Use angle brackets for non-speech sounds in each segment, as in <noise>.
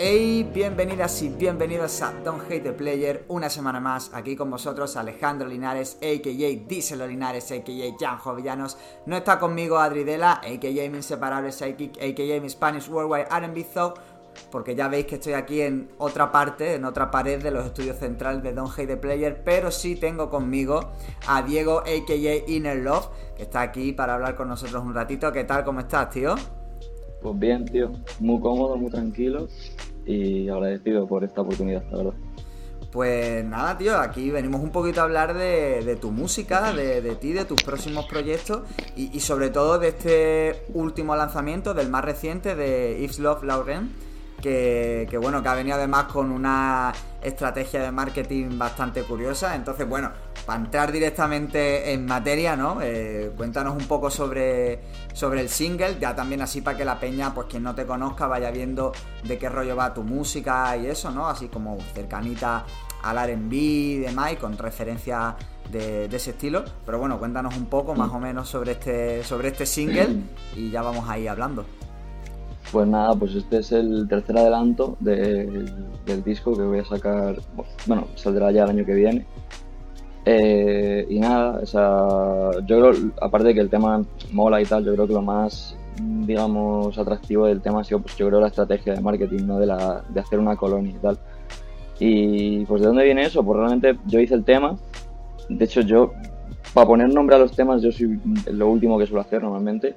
Hey, bienvenidas y bienvenidos a Don't Hate the Player, una semana más aquí con vosotros Alejandro Linares, a.k.a. Diesel Linares, a.k.a. Jan Jovillanos. No está conmigo Adri Dela, a.k.a. mi inseparable psychic, a.k.a. mi Spanish Worldwide R&B Thou, porque ya veis que estoy aquí en otra parte, en otra pared de los estudios centrales de Don't Hate the Player, pero sí tengo conmigo a Diego, a.k.a. Inner Love, que está aquí para hablar con nosotros un ratito. ¿Qué tal? ¿Cómo estás, tío? Pues bien, tío, muy cómodo, muy tranquilo y agradecido por esta oportunidad, la verdad. Pues nada, tío, aquí venimos un poquito a hablar de, tu música, de, ti, de tus próximos proyectos y, sobre todo de este último lanzamiento, del más reciente, de Yves Love Lauren, que, que, bueno, que ha venido además con una estrategia de marketing bastante curiosa. Entonces, bueno, para entrar directamente en materia, ¿no? Eh, cuéntanos un poco sobre, sobre el single, ya también así para que la peña, pues quien no te conozca, vaya viendo de qué rollo va tu música y eso, ¿no? Así como cercanita al RB y demás, y con referencia de, ese estilo. Pero bueno, cuéntanos un poco más o menos sobre este, sobre este single <clears throat> y ya vamos ahí hablando. Pues nada, pues este es el tercer adelanto del disco que voy a sacar, bueno, saldrá ya el año que viene. Eh, y nada, o sea, yo creo, aparte de que el tema mola y tal, yo creo que lo más, digamos, atractivo del tema ha sido, pues yo creo, la estrategia de marketing, ¿no? De, la, de hacer una colonia y tal. Y pues, ¿de dónde viene eso? Pues realmente yo hice el tema. De hecho, yo, para poner nombre a los temas, yo soy lo último que suelo hacer normalmente.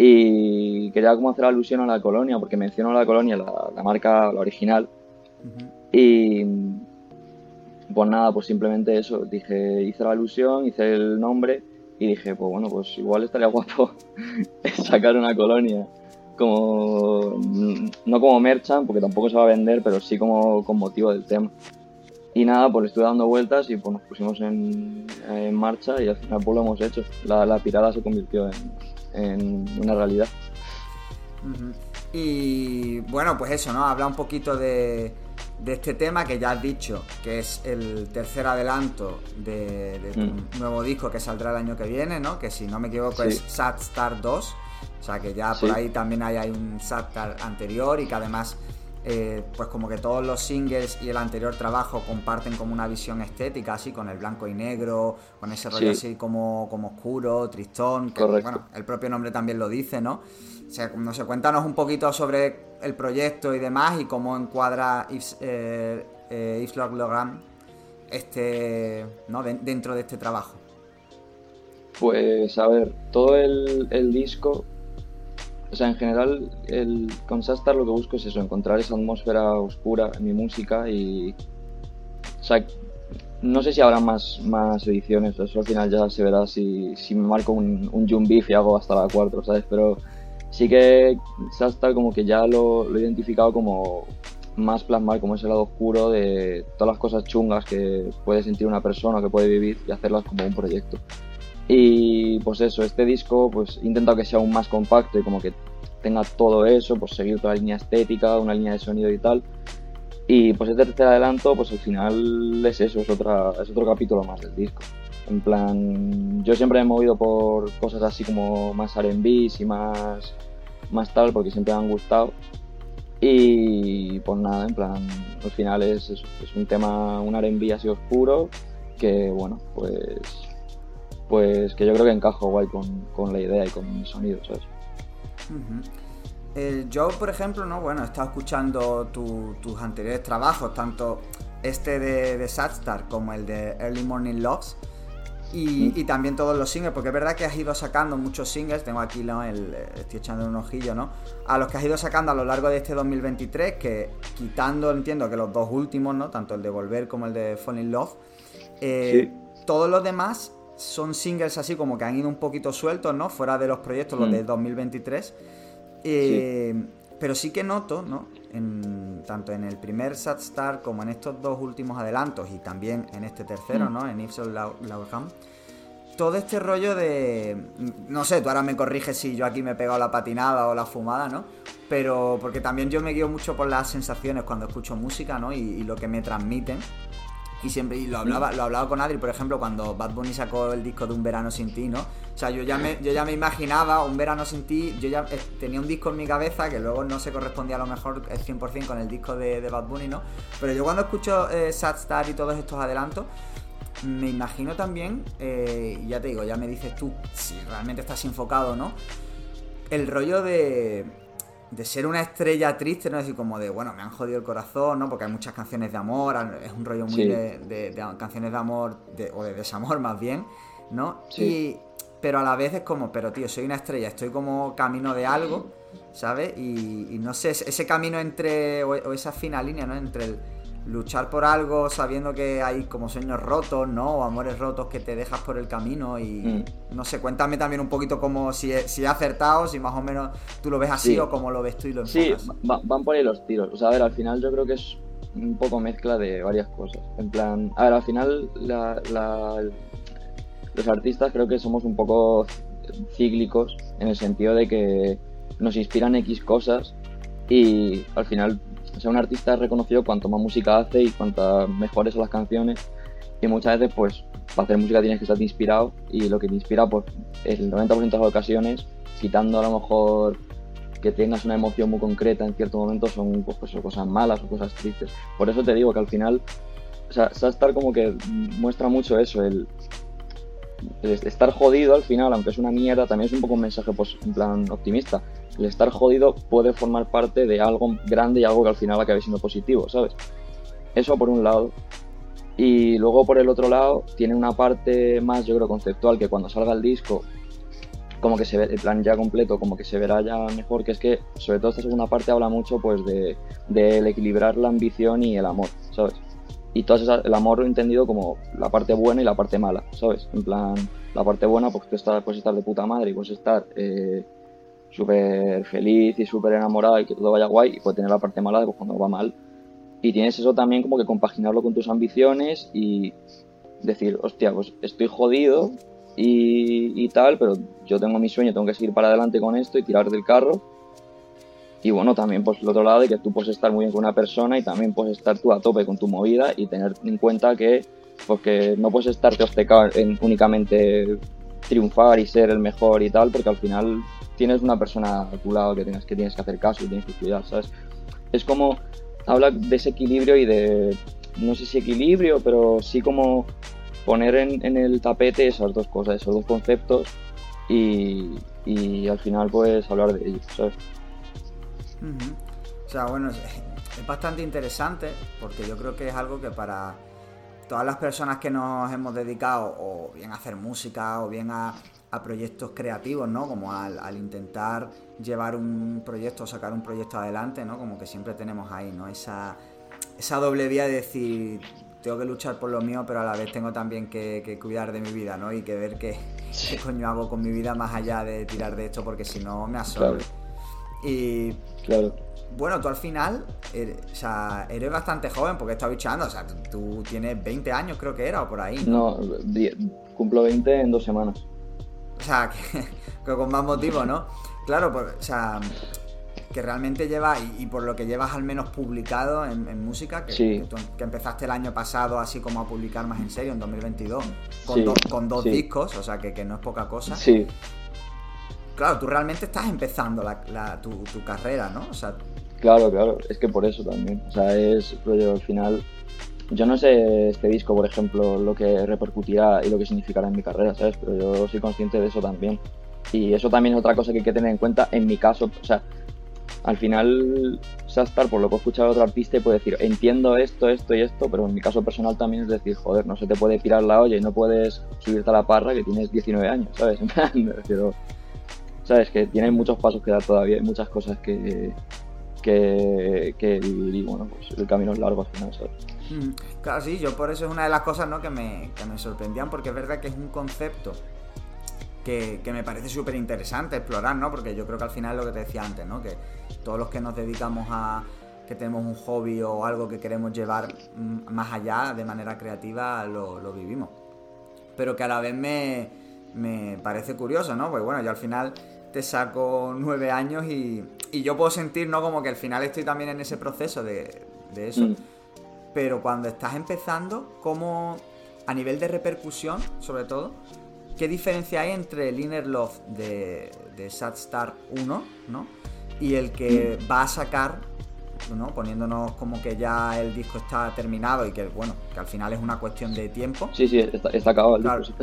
Y quería como hacer alusión a la colonia, porque menciono la colonia, la, marca, la original. Y pues nada, pues simplemente eso, dije, hice la alusión, hice el nombre y dije, pues bueno, pues igual estaría <laughs> guapo sacar una colonia como, no como merchant, porque tampoco se va a vender, pero sí como con motivo del tema. Y nada, pues estuve dando vueltas y pues nos pusimos en, marcha y al final pues lo hemos hecho. La, la pirada se convirtió en, una realidad. Y bueno, pues eso, ¿no? Habla un poquito de, de este tema que ya has dicho, que es el tercer adelanto de, tu mm. nuevo disco que saldrá el año que viene, ¿no? Que si no me equivoco es Sad Star 2. O sea que ya por ahí también hay, un Sad Star anterior y que además, eh, pues como que todos los singles y el anterior trabajo comparten como una visión estética, así con el blanco y negro, con ese rollo así como, como oscuro, tristón, que bueno, el propio nombre también lo dice, ¿no? O sea, no sé, cuéntanos un poquito sobre el proyecto y demás y cómo encuadra Yves, eh, eh este, ¿no? dentro de este trabajo. Pues a ver, todo el, disco, o sea, en general, el, con Sastar lo que busco es eso, encontrar esa atmósfera oscura en mi música y. O sea, no sé si habrá más, más ediciones, eso al final ya se verá si, si me marco un, un Jump Beef y hago hasta la 4, ¿sabes? Pero sí que Sastar como que ya lo, he identificado como más plasmar como ese lado oscuro de todas las cosas chungas que puede sentir una persona, que puede vivir y hacerlas como un proyecto. Y pues eso, este disco pues he intentado que sea aún más compacto y como que tenga todo eso, pues seguir otra línea estética, una línea de sonido y tal. Y pues este tercer adelanto, pues al final es eso, es, otra, es otro capítulo más del disco. En plan, yo siempre me he movido por cosas así como más R&B y más, más tal, porque siempre me han gustado. Y pues nada, en plan, al final es, es, un tema, un R&B así oscuro, que bueno, pues pues que yo creo que encajo guay con, la idea y con el sonido, ¿sabes? yo, por ejemplo, no, bueno, he estado escuchando tus anteriores trabajos, tanto este de, de Sadstar como el de Early Morning Loves. Y, también todos los singles, porque es verdad que has ido sacando muchos singles, tengo aquí el, estoy echando un ojillo, ¿no? A los que has ido sacando a lo largo de este 2023, que quitando, entiendo que los dos últimos, ¿no? Tanto el de Volver como el de Fall in Love, eh, todos los demás son singles así como que han ido un poquito sueltos, ¿no? Fuera de los proyectos, los de 2023. Eh, pero sí que noto, ¿no? tanto en el primer Sad Star como en estos dos últimos adelantos y también en este tercero, mm. ¿no? En Ipsos Laurham. Todo este rollo de. No sé, tú ahora me corriges si yo aquí me he pegado la patinada o la fumada, ¿no? Pero porque también yo me guío mucho por las sensaciones cuando escucho música, ¿no? Y, lo que me transmiten. Y siempre, y lo hablaba, lo hablaba con Adri, por ejemplo, cuando Bad Bunny sacó el disco de Un Verano Sin Ti, ¿no? O sea, yo ya me, yo ya me imaginaba Un Verano Sin Ti, yo ya eh, tenía un disco en mi cabeza que luego no se correspondía a lo mejor el 100% con el disco de, Bad Bunny, ¿no? Pero yo cuando escucho eh, Sad Star y todos estos adelantos, me imagino también, eh, ya te digo, ya me dices tú si realmente estás enfocado no, el rollo de de ser una estrella triste, ¿no? Es decir, como de, bueno, me han jodido el corazón, ¿no? Porque hay muchas canciones de amor, es un rollo muy de, canciones de amor, o de desamor más bien, ¿no? Sí. pero a la vez es como, pero tío, soy una estrella, estoy como camino de algo, ¿sabes? Y, no sé, ese camino entre, o esa fina línea, ¿no? Entre el luchar por algo sabiendo que hay como sueños rotos, ¿no? O amores rotos que te dejas por el camino y mm. no sé, cuéntame también un poquito como si he, si he acertado, si más o menos tú lo ves así o cómo lo ves tú y lo enfocas. Sí, van por ahí los tiros. O sea, a ver, al final yo creo que es un poco mezcla de varias cosas. En plan, a ver, al final los artistas creo que somos un poco cíclicos en el sentido de que nos inspiran X cosas y al final o sea, un artista es reconocido cuanto más música hace y cuantas mejores son las canciones. Y muchas veces, pues, para hacer música tienes que estar inspirado y lo que te inspira, pues, el 90% de las ocasiones, quitando a lo mejor que tengas una emoción muy concreta en cierto momento, son pues, pues cosas malas o cosas tristes. Por eso te digo que al final, o sea, Star como que muestra mucho eso, el, estar jodido al final, aunque es una mierda, también es un poco un mensaje pues, en plan optimista el estar jodido puede formar parte de algo grande y algo que al final acabe siendo positivo, ¿sabes? Eso por un lado. Y luego por el otro lado tiene una parte más, yo creo, conceptual, que cuando salga el disco, como que se ve, el plan ya completo, como que se verá ya mejor, que es que sobre todo esta segunda parte habla mucho pues de, de equilibrar la ambición y el amor, ¿sabes? Y todo el amor entendido como la parte buena y la parte mala, ¿sabes? En plan, la parte buena, pues tú estás, puedes estar de puta madre y puedes estar eh, súper feliz y súper enamorada y que todo vaya guay y puede tener la parte mala de pues, cuando va mal. Y tienes eso también como que compaginarlo con tus ambiciones y decir, hostia, pues estoy jodido y, y tal, pero yo tengo mi sueño, tengo que seguir para adelante con esto y tirar del carro. Y bueno, también pues el otro lado de que tú puedes estar muy bien con una persona y también puedes estar tú a tope con tu movida y tener en cuenta que porque no puedes estarte obcecado en únicamente triunfar y ser el mejor y tal, porque al final tienes una persona a tu que tienes que, tienes que hacer caso y tienes que cuidar, ¿sabes? Es como, habla de ese equilibrio y de, no sé si equilibrio, pero sí como poner en, el tapete esas dos cosas, esos dos conceptos y, al final pues hablar de ellos, ¿sabes? O sea, bueno, es, bastante interesante porque yo creo que es algo que para todas las personas que nos hemos dedicado o bien a hacer música o bien a, a proyectos creativos, ¿no? Como al, intentar llevar un proyecto o sacar un proyecto adelante, ¿no? Como que siempre tenemos ahí, ¿no? Esa, esa doble vía de decir, tengo que luchar por lo mío, pero a la vez tengo también que, cuidar de mi vida, ¿no? Y que ver qué, coño hago con mi vida más allá de tirar de esto, porque si no me absorbe. Y claro. bueno, tú al final eres, o sea, eres bastante joven porque estás bichando, o sea, tú, tienes 20 años creo que era o por ahí. No, cumplo 20 en dos semanas. O sea, <laughs> que, con más motivo, ¿no? Claro, pues, o sea, que realmente llevas, y, por lo que llevas al menos publicado en, música, que, que, empezaste el año pasado así como a publicar más en serio, en 2022, con, con dos discos, o sea, que, no es poca cosa. Sí. Claro, tú realmente estás empezando tu, carrera, ¿no? O sea, claro, claro, es que por eso también. O sea, es rollo al final yo no sé este disco, por ejemplo, lo que repercutirá y lo que significará en mi carrera, ¿sabes? Pero yo soy consciente de eso también. Y eso también es otra cosa que hay que tener en cuenta en mi caso. O sea, al final, Sastar, por lo que he escuchado de otro artista, puede decir, entiendo esto, esto y esto, pero en mi caso personal también es decir, joder, no se te puede tirar la olla y no puedes subirte a la parra que tienes 19 años, ¿sabes? <laughs> Me refiero, ¿sabes? Que tienes muchos pasos que dar todavía, hay muchas cosas que, que, que y bueno, pues el camino es largo al final, ¿sabes? Claro, sí, yo por eso es una de las cosas ¿no? que, me, que me sorprendían, porque es verdad que es un concepto que, me parece súper interesante explorar, ¿no? Porque yo creo que al final es lo que te decía antes, ¿no? Que todos los que nos dedicamos a que tenemos un hobby o algo que queremos llevar mm, más allá de manera creativa, lo, vivimos. Pero que a la vez me, me parece curioso, ¿no? Pues bueno, yo al final te saco nueve años y, y, yo puedo sentir, ¿no? Como que al final estoy también en ese proceso de, de eso. Mm. Pero cuando estás empezando, ¿cómo, a nivel de repercusión, sobre todo, qué diferencia hay entre el Inner Love de, de Star 1, ¿no? Y el que va a sacar ¿no? poniéndonos como que ya el disco está terminado y que bueno, que al final es una cuestión de tiempo. Sí, sí, está, acabado el disco.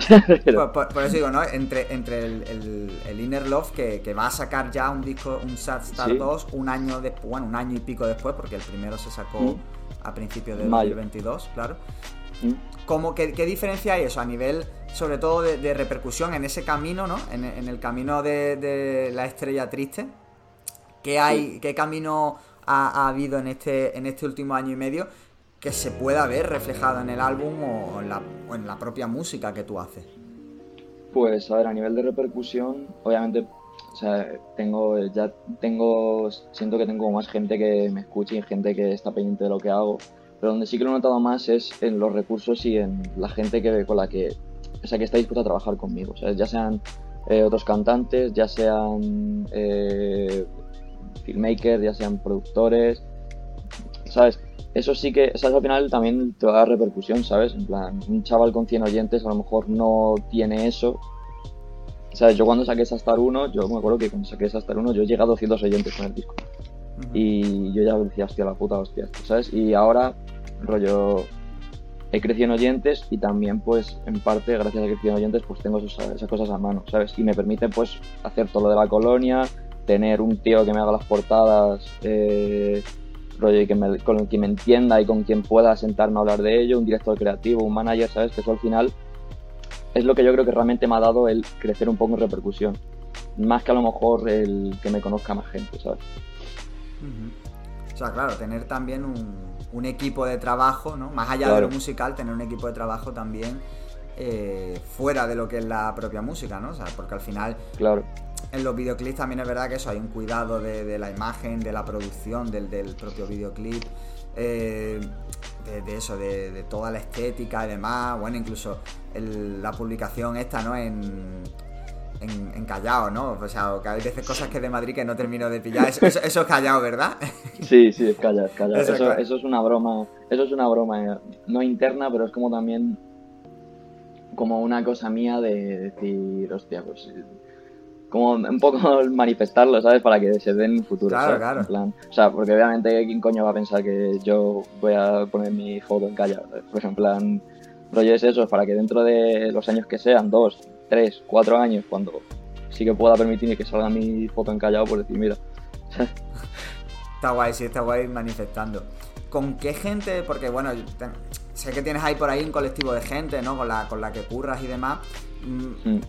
<laughs> Pues, por, eso digo, ¿no? Entre, entre el, Inner Love que, va a sacar ya un disco, un Sad Star 2, un año después, bueno, un año y pico después, porque el primero se sacó mm. a principios de 2022, claro. Mm. qué, diferencia hay eso a nivel, sobre todo, de, repercusión en ese camino, ¿no? En, el camino de, la estrella triste. ¿Qué hay, qué camino ha, habido en este, en este último año y medio que se pueda ver reflejado en el álbum o en la, propia música que tú haces? Pues a ver, a nivel de repercusión, obviamente, o sea, tengo, ya tengo, siento que tengo más gente que me escucha y gente que está pendiente de lo que hago, pero donde sí que lo he notado más es en los recursos y en la gente que, con la que, o sea, que está dispuesta a trabajar conmigo, o sea, ya sean eh, otros cantantes, ya sean eh, filmmakers, ya sean productores, ¿sabes? Eso sí que, ¿sabes? Al final también te va a dar repercusión, ¿sabes? En plan, un chaval con 100 oyentes a lo mejor no tiene eso. ¿Sabes? Yo cuando saqué Star 1, yo me acuerdo que cuando saqué Star 1 yo llegué a 200 oyentes con el disco. Y yo ya decía, hostia, la puta hostia, ¿sabes? Y ahora, rollo, he crecido en oyentes y también, pues, en parte, gracias a que he crecido en oyentes, pues tengo esas, cosas a mano, ¿sabes? Y me permite, pues, hacer todo lo de la colonia, tener un tío que me haga las portadas, eh, que con el que me entienda y con quien pueda sentarme a hablar de ello, un director creativo, un manager, ¿sabes? Que eso al final es lo que yo creo que realmente me ha dado el crecer un poco en repercusión. Más que a lo mejor el que me conozca más gente, ¿sabes? O sea, claro, tener también un, equipo de trabajo, ¿no? Más allá de lo musical, tener un equipo de trabajo también eh, fuera de lo que es la propia música, ¿no? O sea, porque al final claro en los videoclips también es verdad que eso, hay un cuidado de, la imagen, de la producción del, propio videoclip, eh, de, eso, de, toda la estética y demás. Bueno, incluso la publicación esta, ¿no? En, en, Callao, ¿no? O sea, que hay veces cosas que de Madrid que no termino de pillar. Eso, es Callao, ¿verdad? <laughs> Sí, sí, es Callao, es Callao. Eso, eso, es una broma, eso es una broma, eh, no interna, pero es como también como una cosa mía de decir, hostia, pues como un poco <laughs> manifestarlo, ¿sabes? Para que se den futuro. Claro, claro. plan, o sea, porque obviamente, ¿quién coño va a pensar que yo voy a poner mi foto en calle? Pues en plan, rollo es eso, para que dentro de los años que sean, dos, tres, cuatro años, cuando sí que pueda permitirme que salga mi foto en callado, por decir, mira. <laughs> está guay, sí, está guay manifestando. ¿Con qué gente? Porque bueno, sé que tienes ahí por ahí un colectivo de gente, ¿no? Con la, con la que curras y demás. Mm.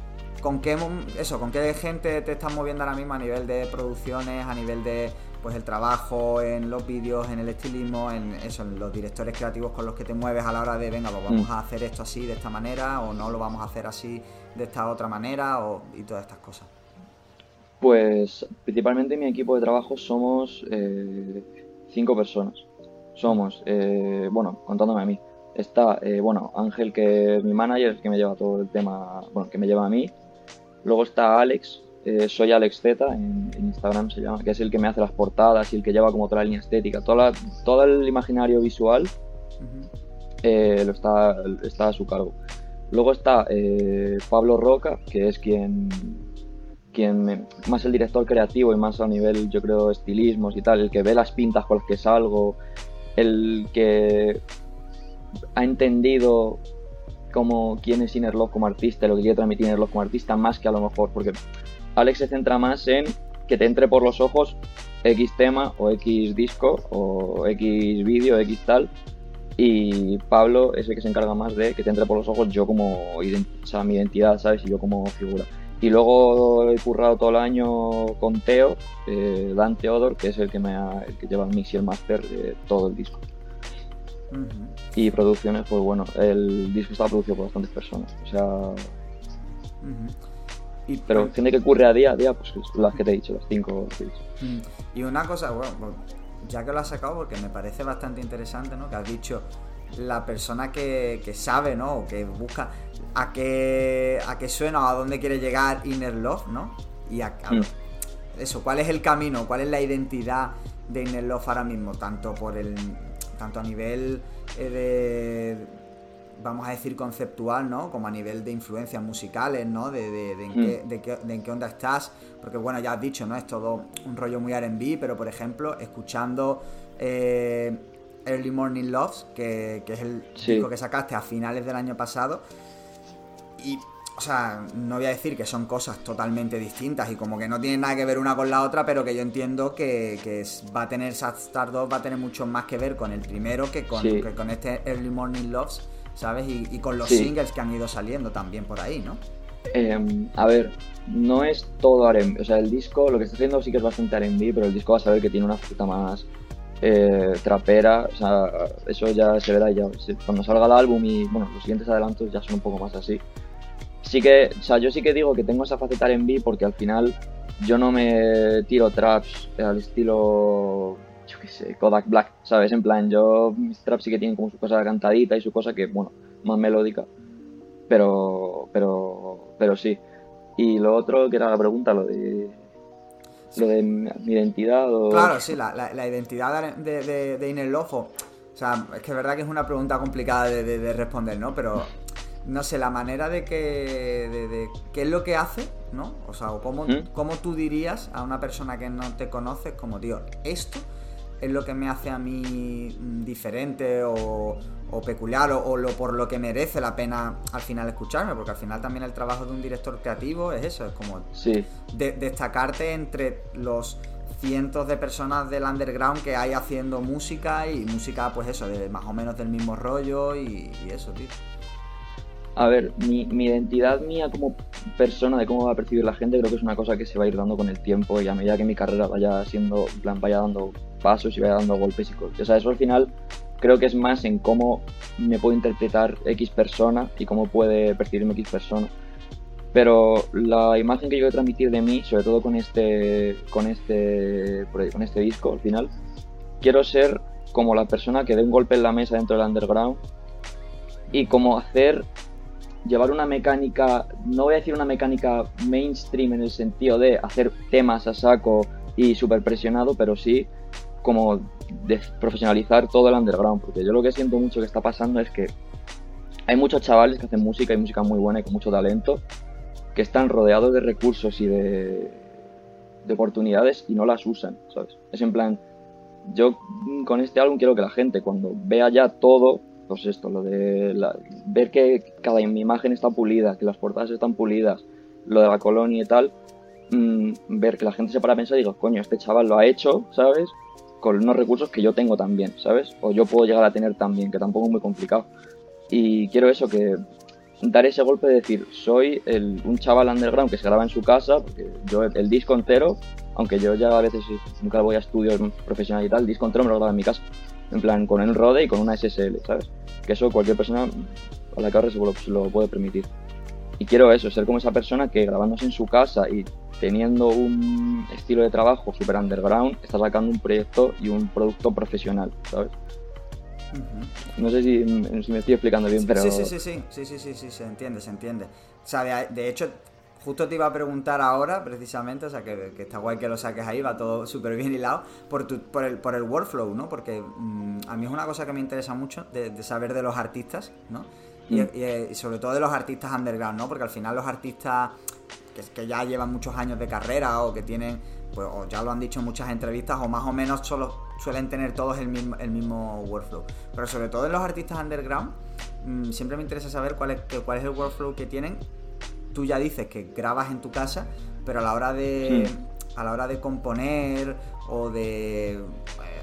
¿Con qué, eso, ¿Con qué gente te estás moviendo ahora mismo a nivel de producciones, a nivel de pues el trabajo en los vídeos, en el estilismo, en eso, en los directores creativos con los que te mueves a la hora de, venga, pues vamos mm. a hacer esto así de esta manera o no lo vamos a hacer así de esta otra manera o, y todas estas cosas? Pues principalmente mi equipo de trabajo somos eh, cinco personas. Somos, eh, bueno, contándome a mí, está, eh, bueno, Ángel, que es mi manager, que me lleva todo el tema, bueno, que me lleva a mí, Luego está Alex, eh, soy Alex Z, en, Instagram se llama, que es el que me hace las portadas y el que lleva como toda la línea estética. Toda todo el imaginario visual eh, lo está, está a su cargo. Luego está eh, Pablo Roca, que es quien, quien más el director creativo y más a nivel, yo creo, estilismos y tal, el que ve las pintas con las que salgo, el que ha entendido como quién es Innerlock como artista, lo que quiere transmitir Innerlock como artista, más que a lo mejor, porque Alex se centra más en que te entre por los ojos X tema o X disco o X vídeo, X tal. Y Pablo es el que se encarga más de que te entre por los ojos yo como o mi identidad, ¿sabes? Y yo como figura. Y luego he currado todo el año con Teo, eh, Dan Theodore, que es el que, me el que lleva el mix y el master de todo el disco. Y producciones, pues bueno, el disco está producido por bastantes personas. O sea. y, pero gente que ocurre a día a día, pues las que te he dicho, las cinco. Y una cosa, bueno, pues, ya que lo has sacado, porque me parece bastante interesante, ¿no? Que has dicho la persona que, sabe, ¿no? O que busca a qué, a qué suena o a dónde quiere llegar Inner Love, ¿no? Y a, mm. eso, ¿cuál es el camino? ¿Cuál es la identidad de Inner Love ahora mismo? Tanto por el tanto a nivel de, vamos a decir, conceptual, ¿no? Como a nivel de influencias musicales, ¿no? De, de, en, qué, mm. de, en qué onda estás. Porque, bueno, ya has dicho, ¿no? Es todo un rollo muy RB, pero, por ejemplo, escuchando eh, Early Morning Loves, que, es el disco que sacaste a finales del año pasado, y o sea, no voy a decir que son cosas totalmente distintas y como que no tienen nada que ver una con la otra, pero que yo entiendo que, va a tener Sad Star 2, va a tener mucho más que ver con el primero que con, con este Early Morning Loves, ¿sabes? Y, con los singles que han ido saliendo también por ahí, ¿no? Em, a ver, no es todo R&B, o sea, el disco, lo que está haciendo sí que es bastante R&B, pero el disco va a saber que tiene una fruta más eh, trapera, o sea, eso ya se verá ya, cuando salga el álbum y, bueno, los siguientes adelantos ya son un poco más así sí que, o sea, yo sí que digo que tengo esa faceta en B porque al final yo no me tiro traps al estilo, yo qué sé, Kodak Black, ¿sabes? En plan, yo, mis traps sí que tienen como su cosa cantadita y su cosa que, bueno, más melódica. Pero, pero, pero sí. Y lo otro que era la pregunta, lo de lo de mi identidad o... Claro, sí, la, la, identidad de, de, de Lofo. O sea, es que es verdad que es una pregunta complicada de responder, ¿no? Pero no sé, la manera de que. de, qué es lo que hace, ¿no? O sea, o cómo, ¿Mm? cómo, tú dirías a una persona que no te conoce, como, tío, esto es lo que me hace a mí mm, diferente o, o peculiar o, lo, por lo que merece la pena al final escucharme, porque al final también el trabajo de un director creativo es eso, es como destacarte entre los cientos de personas del underground que hay haciendo música y música pues eso, de más o menos del mismo rollo y, y eso, tío. A ver, mi, identidad mía como persona, de cómo va a percibir la gente, creo que es una cosa que se va a ir dando con el tiempo y a medida que mi carrera vaya siendo, en plan, vaya dando pasos y vaya dando golpes y cosas. O sea, eso al final creo que es más en cómo me puedo interpretar X persona y cómo puede percibirme X persona. Pero la imagen que yo voy a transmitir de mí, sobre todo con este, con este, con este disco al final, quiero ser como la persona que dé un golpe en la mesa dentro del underground y como hacer llevar una mecánica, no voy a decir una mecánica mainstream en el sentido de hacer temas a saco y súper presionado, pero sí como de profesionalizar todo el underground, porque yo lo que siento mucho que está pasando es que hay muchos chavales que hacen música y música muy buena y con mucho talento, que están rodeados de recursos y de, de oportunidades y no las usan, ¿sabes? Es en plan, yo con este álbum quiero que la gente cuando vea ya todo pues esto, lo de ver que cada imagen está pulida, que las portadas están pulidas, lo de la colonia y tal, mm, ver que la gente se para a pensar y digo, coño, este chaval lo ha hecho, ¿sabes? Con unos recursos que yo tengo también, ¿sabes? O yo puedo llegar a tener también, que tampoco es muy complicado. Y quiero eso, que dar ese golpe de decir, soy un chaval underground que se graba en su casa, porque yo el disco entero, aunque yo ya a veces nunca voy a estudios profesionales y tal, el disco entero me lo grabo en mi casa en plan con el RODE y con una SSL, ¿sabes? Que eso cualquier persona a la que se lo, se lo puede permitir. Y quiero eso, ser como esa persona que grabándose en su casa y teniendo un estilo de trabajo super underground, está sacando un proyecto y un producto profesional, ¿sabes? No sé si, me estoy explicando bien, pero... Sí sí, sí, sí, sí, sí, sí, se entiende, se entiende. O sea, de hecho, Justo te iba a preguntar ahora, precisamente, o sea, que, está guay que lo saques ahí, va todo súper bien hilado, por, por, el, por el workflow, ¿no? Porque mm, a mí es una cosa que me interesa mucho de, saber de los artistas, ¿no? Mm. Y, sobre todo de los artistas underground, ¿no? Porque al final los artistas que, ya llevan muchos años de carrera o que tienen, pues o ya lo han dicho en muchas entrevistas, o más o menos solo suelen tener todos el mismo, el mismo workflow. Pero sobre todo en los artistas underground, mm, siempre me interesa saber cuál es, cuál es el workflow que tienen tú ya dices que grabas en tu casa, pero a la hora de, a la hora de componer o de, eh,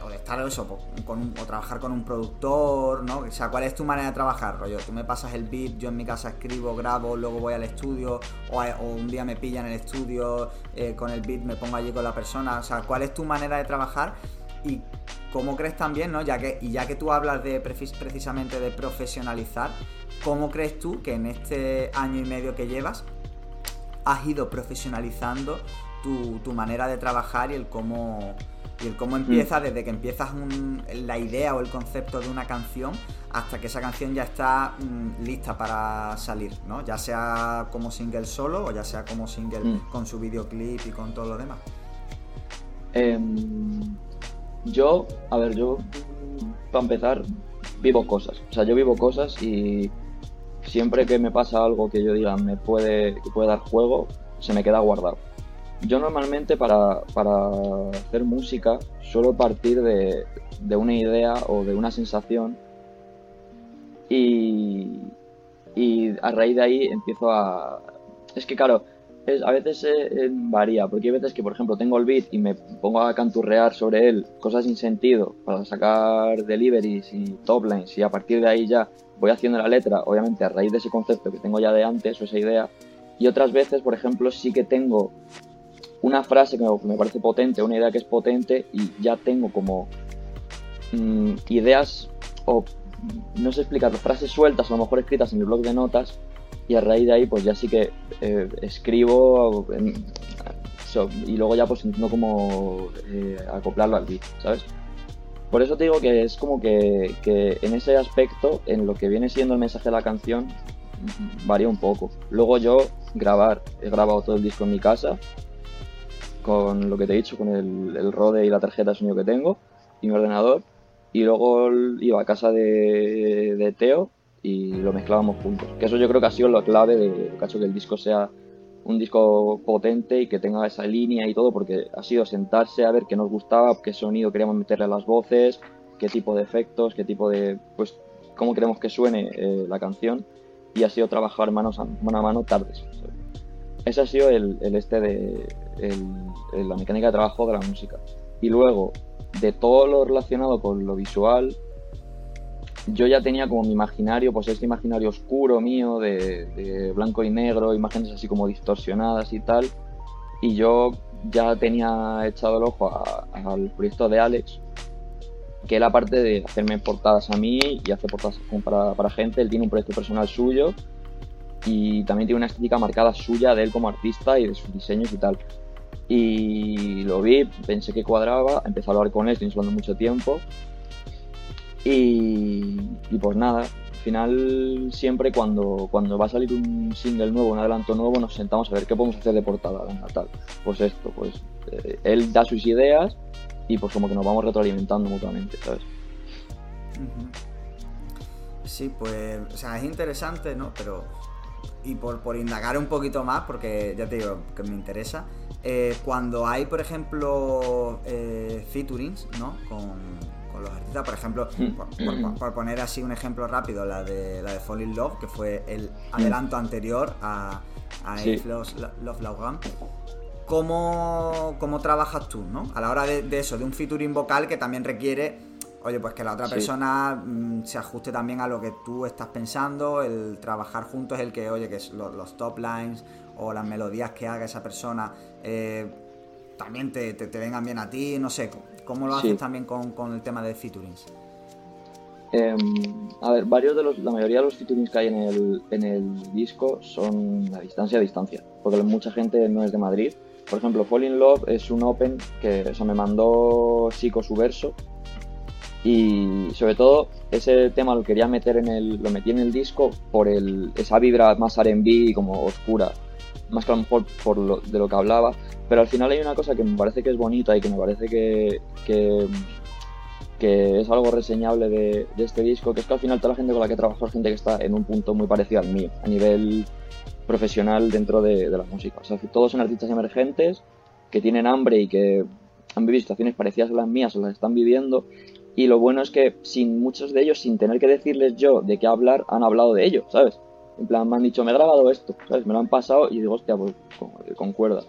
o de estar eso, con o trabajar con un productor, ¿no? O sea, ¿cuál es tu manera de trabajar, rollo? Tú me pasas el beat, yo en mi casa escribo, grabo, luego voy al estudio, o, un día me pillan en el estudio eh, con el beat, me pongo allí con la persona, o sea, ¿cuál es tu manera de trabajar? Y cómo crees también, ¿no? Ya que, y ya que tú hablas de precisamente de profesionalizar, ¿Cómo crees tú que en este año y medio que llevas has ido profesionalizando tu, manera de trabajar y el cómo, y el cómo empieza mm. desde que empiezas la idea o el concepto de una canción hasta que esa canción ya está mm, lista para salir, ¿no? Ya sea como single solo o ya sea como single mm. con su videoclip y con todo lo demás. Em, yo, a ver, yo para empezar, vivo cosas. O sea, yo vivo cosas y siempre que me pasa algo que yo diga me puede, que puede dar juego, se me queda guardado. Yo normalmente para, hacer música suelo partir de, de, una idea o de una sensación y, y a raíz de ahí empiezo a... Es que claro, a veces eh, varía, porque hay veces que, por ejemplo, tengo el beat y me pongo a canturrear sobre él cosas sin sentido para sacar deliveries y top lines y a partir de ahí ya voy haciendo la letra, obviamente a raíz de ese concepto que tengo ya de antes o esa idea. Y otras veces, por ejemplo, sí que tengo una frase que me parece potente, una idea que es potente y ya tengo como mm, ideas o no sé explicarlo, frases sueltas, a lo mejor escritas en el blog de notas y a raíz de ahí pues ya sí que eh, escribo y luego ya pues intento como eh, acoplarlo al beat, ¿sabes? Por eso te digo que es como que, que, en ese aspecto, en lo que viene siendo el mensaje de la canción, varía un poco. Luego yo grabar, he grabado todo el disco en mi casa, con lo que te he dicho, con el, el Rode y la tarjeta de sonido que tengo, y mi ordenador, y luego iba a casa de, de Teo y lo mezclábamos juntos. Que eso yo creo que ha sido la clave de que ha hecho que el disco sea un disco potente y que tenga esa línea y todo, porque ha sido sentarse a ver qué nos gustaba, qué sonido queríamos meterle a las voces, qué tipo de efectos, qué tipo de. pues cómo queremos que suene eh, la canción y ha sido trabajar manos a, mano a mano tardes. Ese ha sido el, este de la mecánica de trabajo de la música. Y luego, de todo lo relacionado con lo visual, yo ya tenía como mi imaginario, pues este imaginario oscuro mío de, blanco y negro, imágenes así como distorsionadas y tal. Y yo ya tenía echado el ojo al proyecto de Alex, que él aparte de hacerme portadas a mí y hacer portadas para, para gente, él tiene un proyecto personal suyo y también tiene una estética marcada suya de él como artista y de sus diseños y tal. Y lo vi, pensé que cuadraba, empecé a hablar con él, estoy hablando mucho tiempo y, pues nada, al final siempre cuando, cuando va a salir un single nuevo, un adelanto nuevo, nos sentamos a ver qué podemos hacer de portada, venga, tal. Pues esto, pues eh, él da sus ideas y pues como que nos vamos retroalimentando mutuamente, ¿sabes? Sí, pues, o sea, es interesante, ¿no? Pero, y por, por indagar un poquito más, porque ya te digo que me interesa, eh, cuando hay, por ejemplo, eh, featurings, ¿no? Con, los artistas. Por ejemplo, mm. por, poner así un ejemplo rápido, la de, la de Fall in Love, que fue el mm. adelanto anterior a, a Love, Love ¿Cómo, ¿Cómo, trabajas tú, no? A la hora de, eso, de un featuring vocal que también requiere, oye, pues que la otra persona mm, se ajuste también a lo que tú estás pensando, el trabajar juntos, el que, oye, que es los, top lines o las melodías que haga esa persona, eh, también te, te, vengan bien a ti, no sé, ¿cómo lo haces también con, el tema de featurings? Em, a ver, varios de los, la mayoría de los featurings que hay en el, en el disco son a distancia a distancia, porque mucha gente no es de Madrid. Por ejemplo, Fall in Love es un open que o me mandó Chico su verso y sobre todo ese tema lo quería meter en el, lo metí en el disco por el, esa vibra más R&B y como oscura, más que a lo mejor por lo, de lo que hablaba, pero al final hay una cosa que me parece que es bonita y que me parece que, que, es algo reseñable de, este disco, que es que al final toda la gente con la que trabajo es gente que está en un punto muy parecido al mío, a nivel profesional dentro de, la música. O sea, todos son artistas emergentes que tienen hambre y que han vivido situaciones parecidas a las mías o las están viviendo. Y lo bueno es que sin muchos de ellos, sin tener que decirles yo de qué hablar, han hablado de ello, ¿sabes? En plan, me han dicho, me he grabado esto, ¿sabes? Me lo han pasado y digo, hostia, pues concuerda.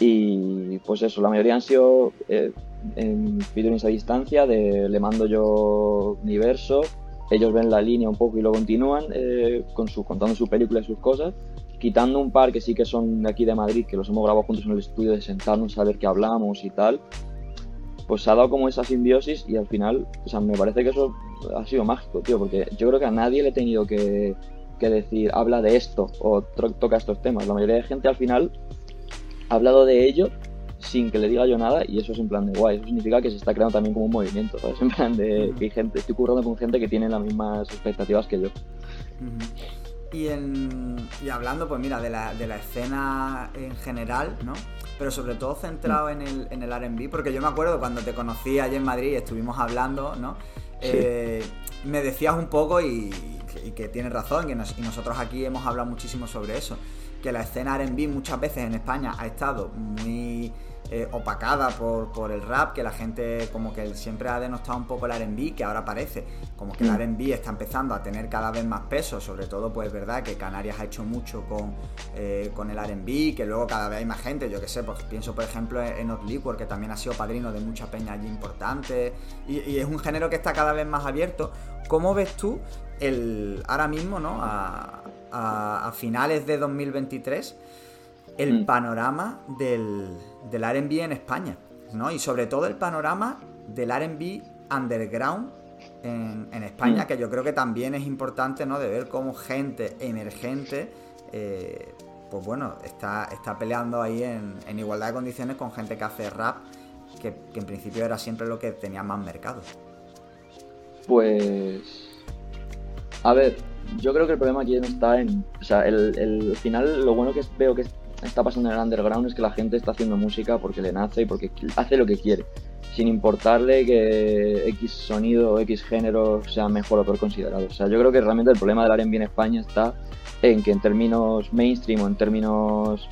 Y pues eso, la mayoría han sido eh, en featurings a distancia, de le mando yo mi verso, ellos ven la línea un poco y lo continúan eh, con su, contando su película y sus cosas, quitando un par que sí que son de aquí de Madrid, que los hemos grabado juntos en el estudio de sentarnos a ver qué hablamos y tal, pues se ha dado como esa simbiosis y al final, o sea, me parece que eso ha sido mágico, tío, porque yo creo que a nadie le he tenido que, que decir, habla de esto o toca estos temas. La mayoría de gente al final ha hablado de ello sin que le diga yo nada y eso es en plan de guay. Eso significa que se está creando también como un movimiento, ¿sabes? <laughs> En plan de que hay gente, estoy currando con gente que tiene las mismas expectativas que yo. Y, en, y hablando, pues mira, de la, de la escena en general, ¿no? Pero sobre todo centrado en el, en el RB, porque yo me acuerdo cuando te conocí allí en Madrid y estuvimos hablando, ¿no? eh, me decías un poco y, que tienes razón, y nosotros aquí hemos hablado muchísimo sobre eso, que la escena RB muchas veces en España ha estado muy eh, opacada por, por, el rap, que la gente como que siempre ha denostado un poco el RB, que ahora parece como que el mm. RB está empezando a tener cada vez más peso, sobre todo pues es verdad que Canarias ha hecho mucho con, eh, con el RB, que luego cada vez hay más gente, yo que sé, pues pienso por ejemplo en Not que también ha sido padrino de mucha peña allí importante, y, es un género que está cada vez más abierto. ¿Cómo ves tú el ahora mismo, ¿no? A, a, a finales de 2023 el mm. panorama del, del RB en España, ¿no? Y sobre todo el panorama del RB underground en, España, mm. que yo creo que también es importante, ¿no? De ver cómo gente emergente, eh, pues bueno, está, está peleando ahí en, igualdad de condiciones con gente que hace rap, que, en principio era siempre lo que tenía más mercado. Pues. A ver, yo creo que el problema aquí no está en. O sea, el, el final, lo bueno que veo que está pasando en el underground es que la gente está haciendo música porque le nace y porque hace lo que quiere, sin importarle que X sonido o X género sea mejor o peor considerado. O sea, yo creo que realmente el problema del R&B en España está en que en términos mainstream o en términos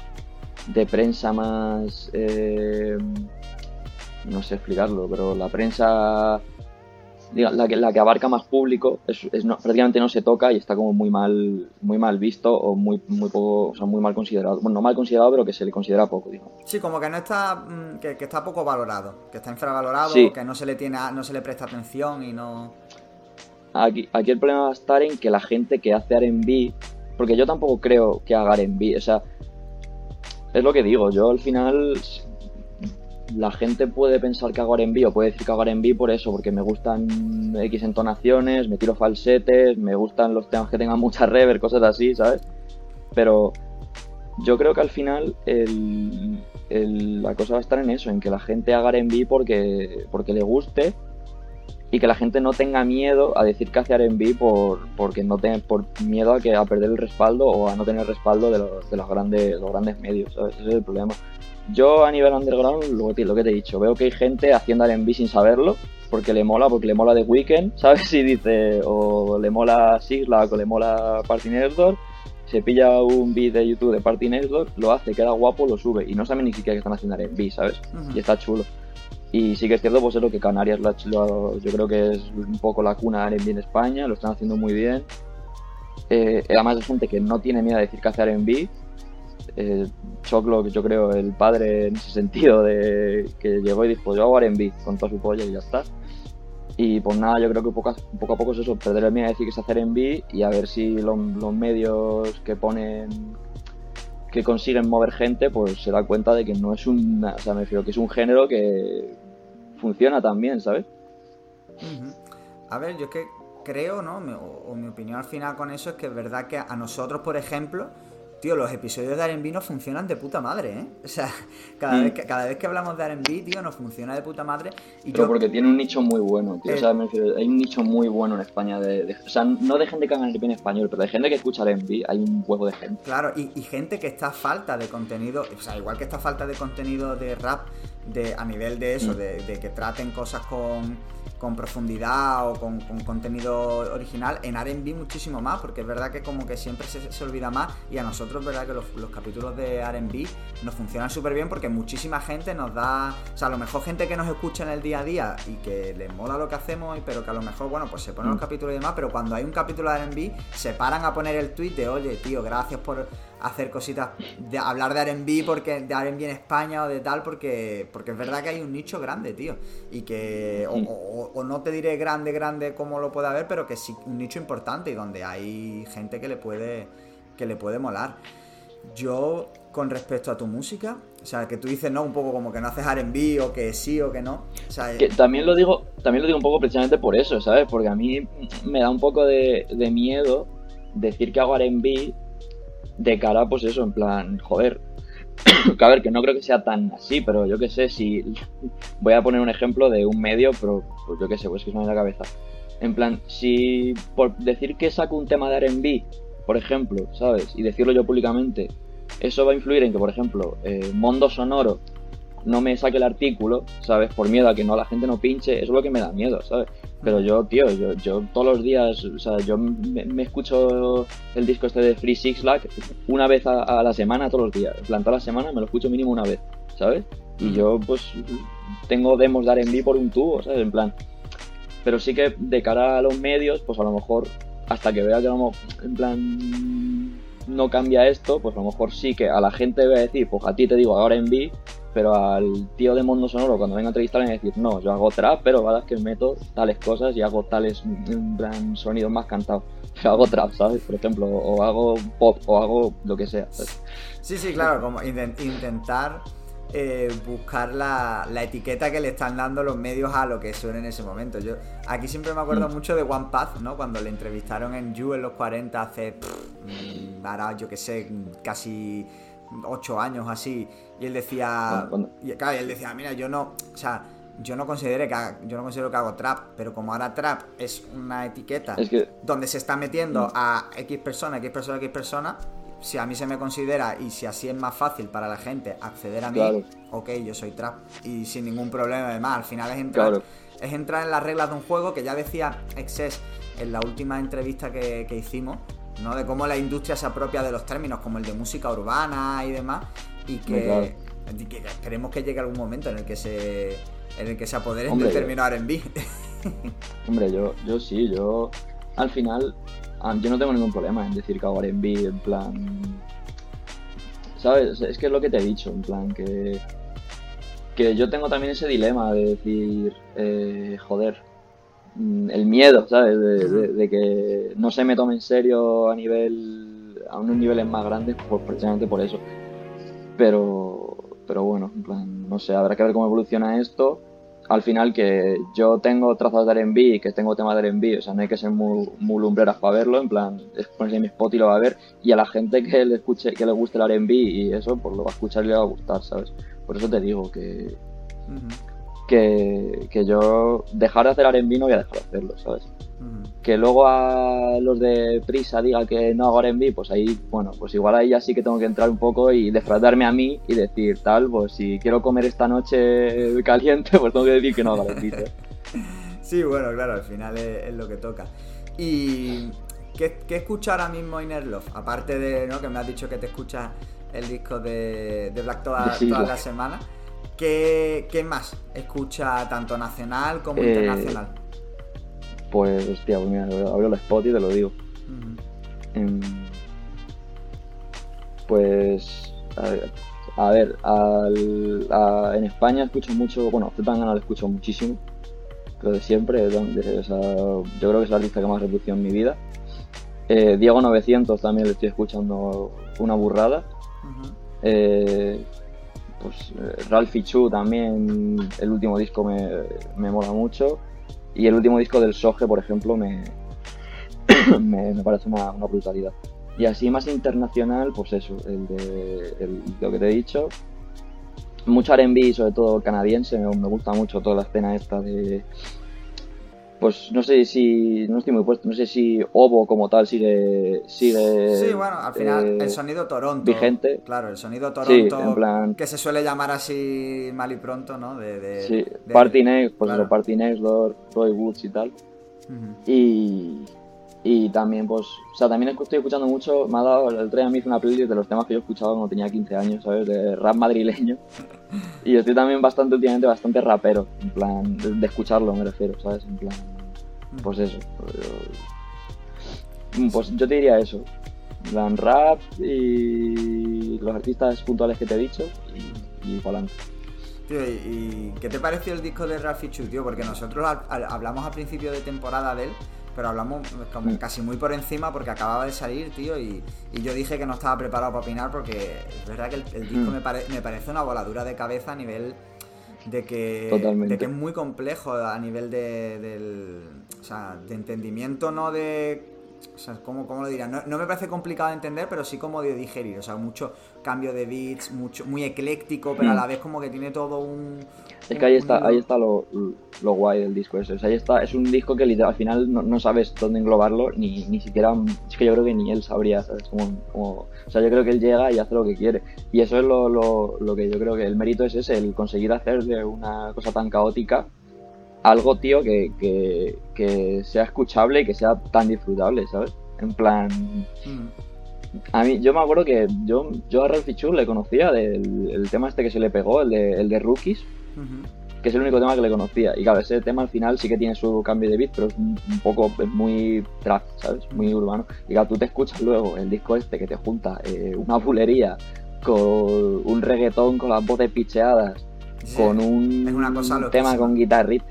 de prensa más... Eh, no sé explicarlo, pero la prensa la que, la que abarca más público es, prácticamente no se toca y está como muy mal muy mal visto o muy muy poco o sea, muy mal considerado. Bueno no mal considerado pero que se le considera poco digamos. Sí como que no está mm, que, está poco valorado que está infravalorado que no se le tiene no se le presta atención y no. Aquí aquí el problema va a estar en que la gente que hace R&B porque yo tampoco creo que haga R&B o sea es lo que digo yo al final la gente puede pensar que hago R&B o puede decir que hago R&B por eso, porque me gustan X entonaciones, me tiro falsetes, me gustan los temas que tengan mucha reverb, cosas así, ¿sabes? Pero yo creo que al final la cosa va a estar en eso, en que la gente haga R&B porque, porque le guste y que la gente no tenga miedo a decir que hace R&B por, porque no tenga, por miedo a, a perder el respaldo o a no tener respaldo de los, de los, grandes, los grandes medios, ¿sabes? Ese es el problema. Yo a nivel underground, lo que, lo que te he dicho, veo que hay gente haciendo R&B sin saberlo, porque le mola, porque le mola The Weeknd, <laughs> ¿sabes? Y dice, o le mola Sigla o le mola Party Network, se pilla un beat de YouTube de Party Network, lo hace, queda guapo, lo sube, y no sabe ni siquiera que están haciendo R&B, ¿sabes? Y está chulo. Y sí que es cierto, pues es lo que Canarias, lo, lo, yo creo que es un poco la cuna R&B en España, lo están haciendo muy bien. Eh, además es gente que no tiene miedo de decir que hace R&B, eh, Choclo, yo creo, el padre en ese sentido, de que llegó y dijo, yo hago R&B con toda su polla y ya está. Y pues nada, yo creo que poco a, poco, es eso, perder el miedo a decir que se hace R&B y a ver si los, medios que ponen que consiguen mover gente, pues se da cuenta de que no es un, o sea, me refiero que es un género que funciona también, ¿sabes? A ver, yo es que creo, ¿no? o, mi opinión al final con eso es que es verdad que a nosotros, por ejemplo, Tío, los episodios de R&B no funcionan de puta madre, ¿eh? O sea, <laughs> cada, vez, que, cada vez que hablamos de R&B, tío, nos funciona de puta madre. Y Pero porque tiene un nicho muy bueno, tío. o sea, eh, hay un nicho muy bueno en España. De, o sea, no de gente que haga R&B en español, pero de gente que escucha R&B, hay un huevo de gente. Claro, y, y, gente que está falta de contenido, o sea, igual que está falta de contenido de rap, de, a nivel de eso, mm. de que traten cosas con con profundidad o con, contenido original, en RB muchísimo más, porque es verdad que como que siempre se, olvida más y a nosotros es verdad que los, capítulos de RB nos funcionan súper bien porque muchísima gente nos da, o sea, a lo mejor gente que nos escucha en el día a día y que les mola lo que hacemos, pero que a lo mejor, bueno, pues se ponen los mm. capítulos y demás, pero cuando hay un capítulo de RB se paran a poner el tweet de, oye, tío, gracias por hacer cositas, de hablar de R&B porque de R&B en España o de tal porque porque es verdad que hay un nicho grande, tío, y que o, no te diré grande grande como lo puede haber, pero que sí un nicho importante y donde hay gente que le puede que le puede molar. Yo con respecto a tu música, o sea, que tú dices no un poco como que no haces R&B o que sí o que no, o sea, que también lo digo, también lo digo un poco precisamente por eso, ¿sabes? Porque a mí me da un poco de, de miedo decir que hago R&B de cara, pues eso, en plan, joder. <clears throat> a ver, que no creo que sea tan así, pero yo qué sé, si. <laughs> Voy a poner un ejemplo de un medio, pero pues yo qué sé, pues que es en la cabeza. En plan, si por decir que saco un tema de RB, por ejemplo, ¿sabes? Y decirlo yo públicamente, eso va a influir en que, por ejemplo, eh, Mondo Sonoro no me saque el artículo, ¿sabes? Por miedo a que no la gente no pinche, eso es lo que me da miedo, ¿sabes? Pero yo, tío, yo, yo todos los días, o sea, yo me, escucho el disco este de Free Six Lack una vez a, la semana, todos los días. En plan, toda la semana me lo escucho mínimo una vez, ¿sabes? Y yo, pues, tengo demos de R&B por un tubo, ¿sabes? En plan, pero sí que de cara a los medios, pues a lo mejor hasta que vea que no, en plan no cambia esto, pues a lo mejor sí que a la gente voy a decir, pues a ti te digo ahora en B, pero al tío de Mundo Sonoro cuando venga a entrevistar a decir, no, yo hago trap, pero la verdad es que meto tales cosas y hago tales sonidos más cantados. Yo <laughs> hago trap, ¿sabes? Por ejemplo, o hago pop, o hago lo que sea. Sí, sí, claro, como intentar eh, buscar la, etiqueta que le están dando los medios a lo que suena en ese momento. Yo aquí siempre me acuerdo mm. mucho de One Path, ¿no? Cuando le entrevistaron en You en los 40 hace, mm, yo que sé, casi 8 años así, y él decía, y, claro, él decía, mira, yo no, o sea, yo no considero que yo no considero que hago trap, pero como ahora trap es una etiqueta donde se está metiendo mm. a X persona, X persona, X persona, si a mí se me considera y si así es más fácil para la gente acceder a mí, ok, yo soy trap y sin ningún problema además. Al final es entrar, es entrar en las reglas de un juego que ya decía Excess en la última entrevista que, hicimos, ¿no? De cómo la industria se apropia de los términos como el de música urbana y demás y que, queremos que llegue algún momento en el que se en el que se apoderen del término R&B. <laughs> Hombre, yo, yo sí, yo al final Ah, yo no tengo ningún problema en decir que hago R&B, en plan... ¿Sabes? Es que es lo que te he dicho, en plan que... Que yo tengo también ese dilema de decir, eh, joder, mm, el miedo, ¿sabes? De, que no se me tome en serio a nivel a unos niveles más grandes, pues precisamente por eso. Pero, pero bueno, en plan, no sé, habrá que ver cómo evoluciona esto. Al final que yo tengo trazos de R&B que tengo temas de R&B, o sea, no hay que ser muy, muy lumbreras para verlo, en plan, es ponerse en mi spot y lo va a ver, y a la gente que le escuche, que le guste el R&B y eso, pues lo va a escuchar y le va a gustar, ¿sabes? Por eso te digo que, que, que yo dejar de hacer R&B no voy a dejar de hacerlo, ¿sabes? Que luego a los de prisa diga que no hago R&B, pues ahí, bueno, pues igual ahí ya sí que tengo que entrar un poco y defraudarme a mí y decir, tal, pues si quiero comer esta noche caliente, pues tengo que decir que no hago R&B. <laughs> sí, bueno, claro, al final es, lo que toca. Y ¿Qué, ¿Qué escucha ahora mismo Inner Love? Aparte de ¿no? que me has dicho que te escuchas el disco de, Black <laughs> toda, la semana, ¿qué, ¿qué, más escucha tanto nacional como eh, internacional? Pues, hostia, pues mira, abro la spot y te lo digo. Em, pues, a ver, en España escucho mucho, bueno, Zetangana lo escucho muchísimo, lo de siempre, yo creo que es la artista que más reproducido en mi vida. Eh, Diego 900 también le estoy escuchando una burrada. Eh, pues eh, Ralphie Chu también, el último disco me, mola mucho. Y el último disco del Soge, por ejemplo, me, <coughs> me, parece una, brutalidad. Y así más internacional, pues eso, el de lo que te he dicho. Mucho R&B, sobre todo canadiense, me, me, gusta mucho toda la escena esta de, pues no sé si, no estoy muy puesto, no sé si Ovo como tal sigue... sigue sí, bueno, al final el eh, sonido Toronto. Vigente. Claro, el sonido Toronto, que se suele llamar así mal y pronto, ¿no? De, sí, Party Next, pues claro. Party Next, Roy Woods y tal. Y, y también, pues, o sea, también estoy escuchando mucho, me ha dado, el otro día me hizo una playlist de los temas que yo escuchaba cuando tenía 15 años, ¿sabes? De rap madrileño. Y estoy también bastante, últimamente, bastante rapero, en plan, de, escucharlo me refiero, ¿sabes? En plan, pues eso. Pues yo te diría eso. En plan, rap y los artistas puntuales que te he dicho y, y adelante. Tío, ¿y qué te pareció el disco de Ralphie Chu, tío? Porque nosotros hablamos a principio de temporada de él pero hablamos como mm. casi muy por encima porque acababa de salir, tío, y, yo dije que no estaba preparado para opinar porque es verdad que el, disco mm. me, parece una voladura de cabeza a nivel de que, de que es muy complejo a nivel de, del, o sea, de entendimiento, no de o sea, ¿cómo, cómo lo diría? No, no, me parece complicado de entender, pero sí como de digerir. O sea, mucho cambio de beats, mucho, muy ecléctico, pero a la mm. vez como que tiene todo un. Es que ahí está, ahí está lo, lo guay del disco ese. O sea, ahí está, es un disco que al final no, no sabes dónde englobarlo, ni, ni, siquiera. Es que yo creo que ni él sabría, ¿sabes? Como, como, o sea, yo creo que él llega y hace lo que quiere. Y eso es lo, lo, lo que yo creo que el mérito es ese, el conseguir hacer de una cosa tan caótica algo, tío, que, que, sea escuchable y que sea tan disfrutable, ¿sabes? En plan... Mm. A mí, yo me acuerdo que yo, yo a Ralphie Chur le conocía del el tema este que se le pegó, el de, el de Rookies, que es el único tema que le conocía. Y claro, ese tema al final sí que tiene su cambio de beat, pero es un, poco, es muy trap, ¿sabes? Muy urbano. Y claro, tú te escuchas luego el disco este que te junta eh, una bulería con un reggaetón con las voces picheadas, con un tema con guitarrita.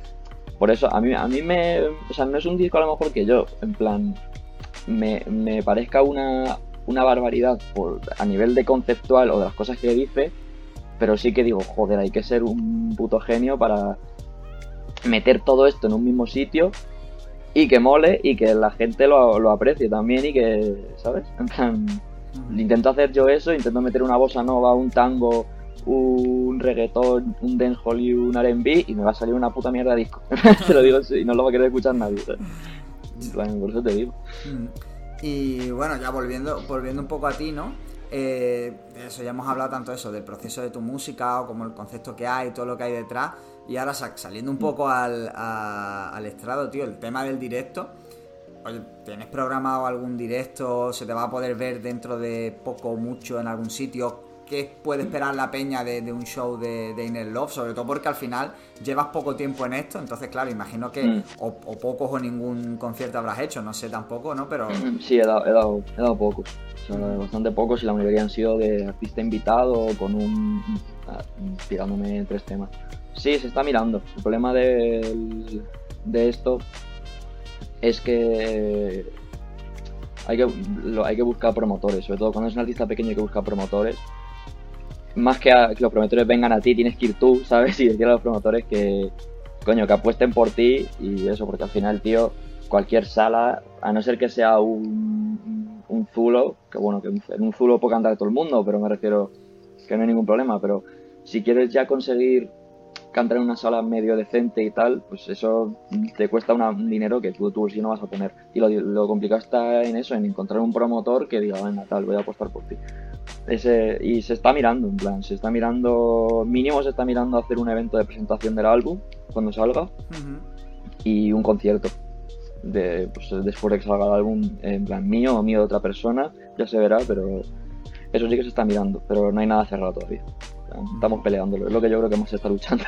Por eso, a mí, a mí me. O sea, no es un disco a lo mejor que yo, en plan, me, me parezca una, una barbaridad por, a nivel de conceptual o de las cosas que dice, pero sí que digo, joder, hay que ser un puto genio para meter todo esto en un mismo sitio y que mole y que la gente lo, lo aprecie también y que, ¿sabes? En plan, intento hacer yo eso, intento meter una bossa nova, un tango, un reggaetón, un dancehall y un R&B y me va a salir una puta mierda de disco. <laughs> te lo digo y no lo va a querer escuchar nadie. Por eso te digo. Mm. Y bueno, ya volviendo, volviendo un poco a ti, ¿no? Eh, eso, ya hemos hablado tanto eso, del proceso de tu música o como el concepto que hay, todo lo que hay detrás. Y ahora saliendo un poco al, al estrado, tío, el tema del directo. Oye, ¿tienes programado algún directo? ¿Se te va a poder ver dentro de poco o mucho en algún sitio? ¿Qué puede esperar la peña de, un show de, de, Inner Love? Sobre todo porque al final llevas poco tiempo en esto, entonces claro, imagino que mm. o, pocos o ningún concierto habrás hecho, no sé tampoco, ¿no? Pero... Sí, he dado, he dado, he dado pocos, bastante pocos y la mayoría han sido de artista invitado con un... tirándome tres temas. Sí, se está mirando. El problema de, de esto es que hay que, hay que buscar promotores, sobre todo cuando es un artista pequeño hay que buscar promotores más que, que los promotores vengan a ti, tienes que ir tú, <laughs> ¿sabes? Y decir a los promotores que, coño, que apuesten por ti y eso, porque al final, tío, cualquier sala, a no ser que sea un, un zulo, que bueno, que en un zulo puede cantar todo el mundo, pero me refiero que no hay ningún problema, pero si quieres ya conseguir cantar en una sala medio decente y tal, pues eso te cuesta un dinero que tú, tú sí no vas a poner. Y lo, lo complicado está en eso, en encontrar un promotor que diga, venga, tal, voy a apostar por ti. Ese, y se está mirando, en plan, se está mirando, mínimo se está mirando hacer un evento de presentación del álbum cuando salga y un concierto. De, pues, después de que salga el álbum, en plan mío o mío de otra persona, ya se verá, pero eso sí que se está mirando, pero no hay nada cerrado todavía. Estamos peleándolo, es lo que yo creo que más se está luchando.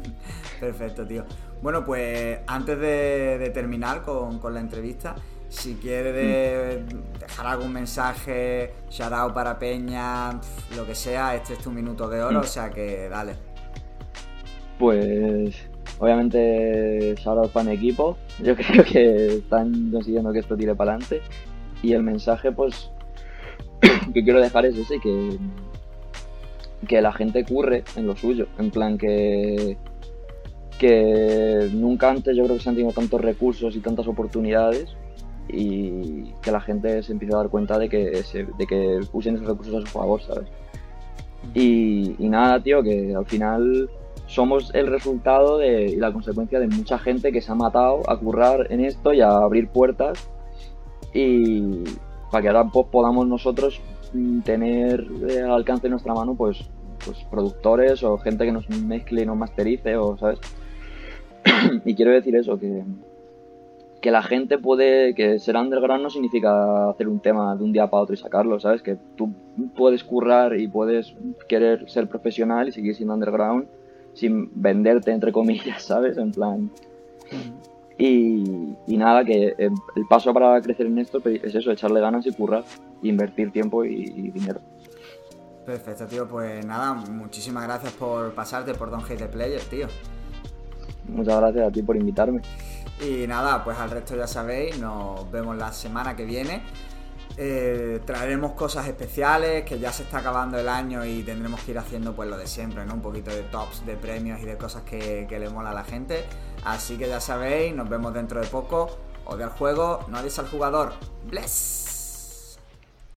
<laughs> Perfecto, tío. Bueno, pues antes de, terminar con, con la entrevista, si quiere dejar algún mensaje, shout para Peña, lo que sea, este es tu minuto de oro, mm. o sea que dale. Pues obviamente shout para mi equipo, yo <laughs> creo que están consiguiendo que esto tire para adelante y el mensaje pues <coughs> que quiero dejar es ese, que, que la gente curre en lo suyo, en plan que que nunca antes yo creo que se han tenido tantos recursos y tantas oportunidades y que la gente se empiece a dar cuenta de que, de que usen esos recursos a su favor, ¿sabes? Y, nada, tío, que al final somos el resultado de, y la consecuencia de mucha gente que se ha matado a currar en esto y a abrir puertas y para que ahora pues, podamos nosotros tener al alcance de nuestra mano pues, pues productores o gente que nos mezcle y nos masterice o, ¿sabes? <clears throat> y quiero decir eso, que, que la gente puede, que ser underground no significa hacer un tema de un día para otro y sacarlo, ¿sabes? Que tú puedes currar y puedes querer ser profesional y seguir siendo underground sin venderte, entre comillas, <laughs> ¿sabes? En plan... Y, nada, que el paso para crecer en esto es eso, echarle ganas y currar, invertir tiempo y, y dinero. Perfecto, tío. Pues nada, muchísimas gracias por pasarte por Don Hate Player, tío. Muchas gracias a ti por invitarme. Y nada, pues al resto ya sabéis, nos vemos la semana que viene. Eh, traeremos cosas especiales, que ya se está acabando el año y tendremos que ir haciendo pues lo de siempre, ¿no? Un poquito de tops, de premios y de cosas que, que le mola a la gente. Así que ya sabéis, nos vemos dentro de poco. Odia al juego, no adiós al jugador. Bless.